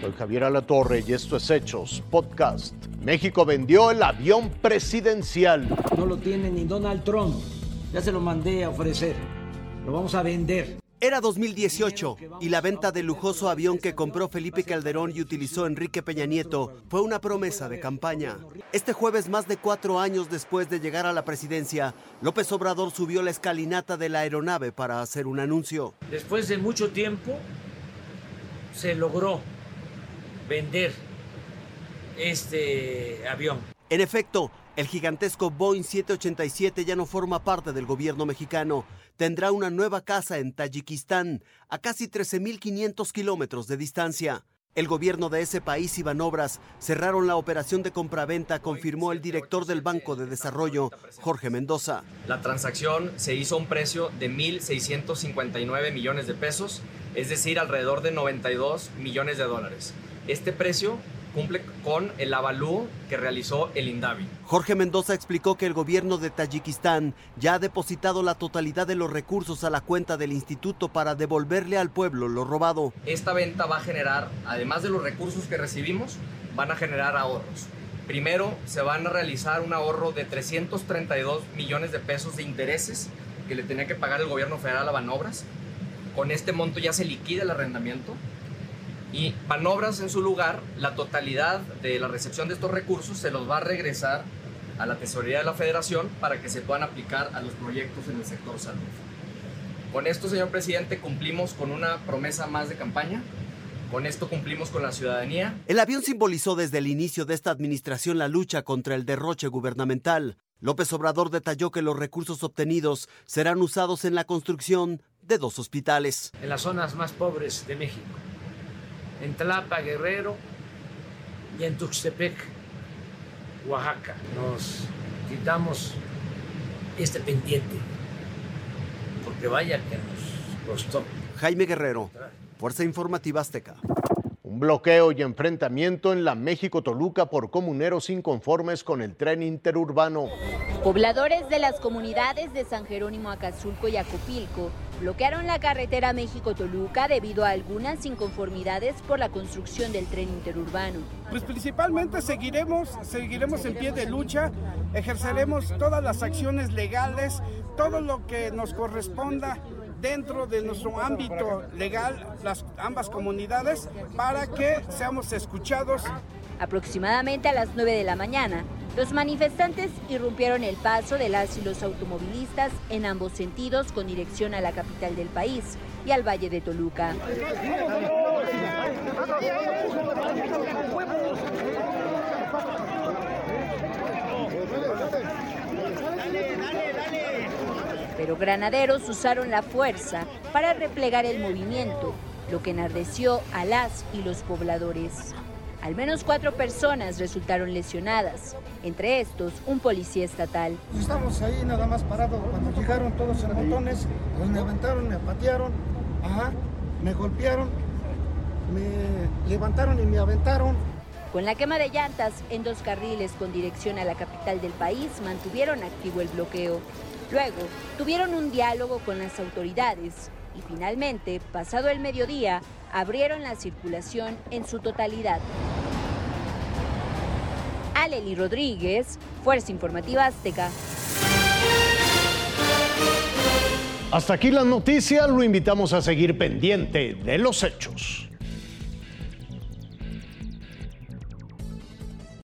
Soy Javier Alatorre y esto es Hechos Podcast. México vendió el avión presidencial. No lo tiene ni Donald Trump. Ya se lo mandé a ofrecer. Lo vamos a vender. Era 2018 y la venta del lujoso avión que compró Felipe Calderón y utilizó Enrique Peña Nieto fue una promesa de campaña. Este jueves, más de cuatro años después de llegar a la presidencia, López Obrador subió la escalinata de la aeronave para hacer un anuncio. Después de mucho tiempo, se logró vender este avión. En efecto, el gigantesco Boeing 787 ya no forma parte del gobierno mexicano tendrá una nueva casa en Tayikistán, a casi 13.500 kilómetros de distancia. El gobierno de ese país y Banobras cerraron la operación de compraventa, confirmó el director del Banco de Desarrollo, Jorge Mendoza. La transacción se hizo a un precio de 1.659 millones de pesos, es decir, alrededor de 92 millones de dólares. Este precio cumple con el avalúo que realizó el INDAVI. Jorge Mendoza explicó que el gobierno de Tayikistán ya ha depositado la totalidad de los recursos a la cuenta del instituto para devolverle al pueblo lo robado. Esta venta va a generar, además de los recursos que recibimos, van a generar ahorros. Primero, se van a realizar un ahorro de 332 millones de pesos de intereses que le tenía que pagar el gobierno federal a Banobras. Con este monto ya se liquida el arrendamiento y Manobras en su lugar, la totalidad de la recepción de estos recursos se los va a regresar a la tesorería de la federación para que se puedan aplicar a los proyectos en el sector salud. Con esto, señor presidente, cumplimos con una promesa más de campaña. Con esto cumplimos con la ciudadanía. El avión simbolizó desde el inicio de esta administración la lucha contra el derroche gubernamental. López Obrador detalló que los recursos obtenidos serán usados en la construcción de dos hospitales. En las zonas más pobres de México en Tlapa, Guerrero y en Tuxtepec, Oaxaca. Nos quitamos este pendiente, porque vaya que nos costó. Jaime Guerrero, Fuerza Informativa Azteca. Un bloqueo y enfrentamiento en la México-Toluca por comuneros inconformes con el tren interurbano. Pobladores de las comunidades de San Jerónimo, Acazulco y Acopilco bloquearon la carretera México-Toluca debido a algunas inconformidades por la construcción del tren interurbano. Pues principalmente seguiremos, seguiremos en pie de lucha, ejerceremos todas las acciones legales, todo lo que nos corresponda dentro de nuestro ámbito legal, las ambas comunidades, para que seamos escuchados. Aproximadamente a las 9 de la mañana, los manifestantes irrumpieron el paso de las y los automovilistas en ambos sentidos con dirección a la capital del país y al Valle de Toluca. Pero granaderos usaron la fuerza para replegar el movimiento, lo que enardeció a las y los pobladores. Al menos cuatro personas resultaron lesionadas, entre estos un policía estatal. Estamos ahí nada más parados cuando llegaron todos en botones, pues me aventaron, me patearon, ajá, me golpearon, me levantaron y me aventaron. Con la quema de llantas en dos carriles con dirección a la capital del país, mantuvieron activo el bloqueo. Luego, tuvieron un diálogo con las autoridades y finalmente, pasado el mediodía, abrieron la circulación en su totalidad. Aleli Rodríguez, Fuerza Informativa Azteca. Hasta aquí las noticias, lo invitamos a seguir pendiente de los hechos.